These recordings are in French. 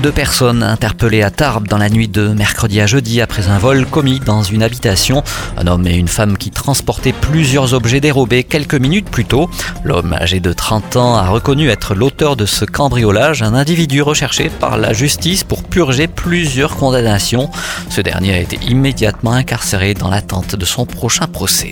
Deux personnes interpellées à Tarbes dans la nuit de mercredi à jeudi après un vol commis dans une habitation. Un homme et une femme qui transportaient plusieurs objets dérobés quelques minutes plus tôt. L'homme âgé de 30 ans a reconnu être l'auteur de ce cambriolage, un individu recherché par la justice pour purger plusieurs condamnations. Ce dernier a été immédiatement incarcéré dans l'attente de son prochain procès.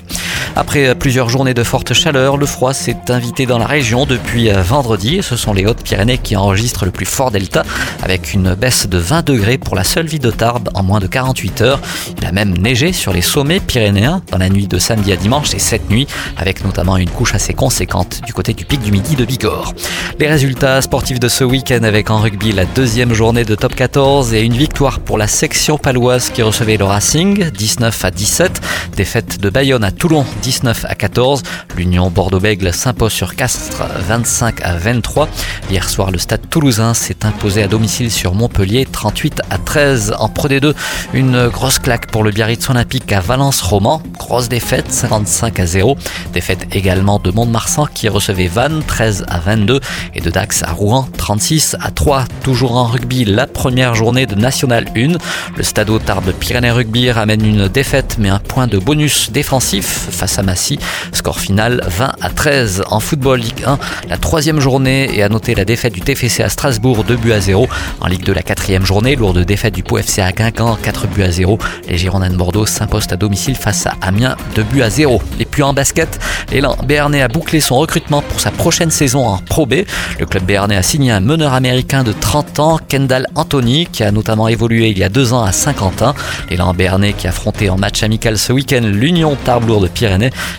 Après plusieurs journées de forte chaleur, le froid s'est invité dans la région depuis vendredi. Ce sont les Hautes-Pyrénées qui enregistrent le plus fort delta avec une baisse de 20 degrés pour la seule ville de Tarbes en moins de 48 heures. Il a même neigé sur les sommets pyrénéens dans la nuit de samedi à dimanche et cette nuit avec notamment une couche assez conséquente du côté du pic du midi de Bigorre. Les résultats sportifs de ce week-end avec en rugby la deuxième journée de top 14 et une victoire pour la section paloise qui recevait le Racing 19 à 17, défaite de Bayonne à Toulon 19 à 14. L'Union Bordeaux-Bègle s'impose sur Castres 25 à 23. Hier soir, le stade toulousain s'est imposé à domicile sur Montpellier 38 à 13 en Pro D2. Une grosse claque pour le Biarritz Olympique à Valence-Roman. Grosse défaite 55 à 0. Défaite également de Mont-de-Marsan qui recevait Vannes 13 à 22 et de Dax à Rouen 36 à 3. Toujours en rugby, la première journée de National 1. Le stade Tarbes Pyrénées Rugby ramène une défaite mais un point de bonus défensif face à Massy. Score final 20 à 13 en football Ligue 1. La troisième journée et à noter la défaite du TFC à Strasbourg 2 buts à 0. En Ligue 2 la quatrième journée, lourde défaite du Pau à Guingamp 4 buts à 0. Les Girondins de Bordeaux s'imposent à domicile face à Amiens 2 buts à 0. Et puis en basket, l'élan Béarnais a bouclé son recrutement pour sa prochaine saison en Pro B. Le club Béarnais a signé un meneur américain de 30 ans, Kendall Anthony, qui a notamment évolué il y a deux ans à Saint-Quentin. L'élan Béarnais qui a affronté en match amical ce week-end l'Union Tarbes de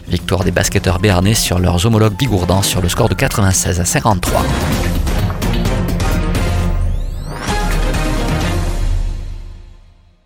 Victoire des basketteurs béarnais sur leurs homologues bigourdans sur le score de 96 à 53.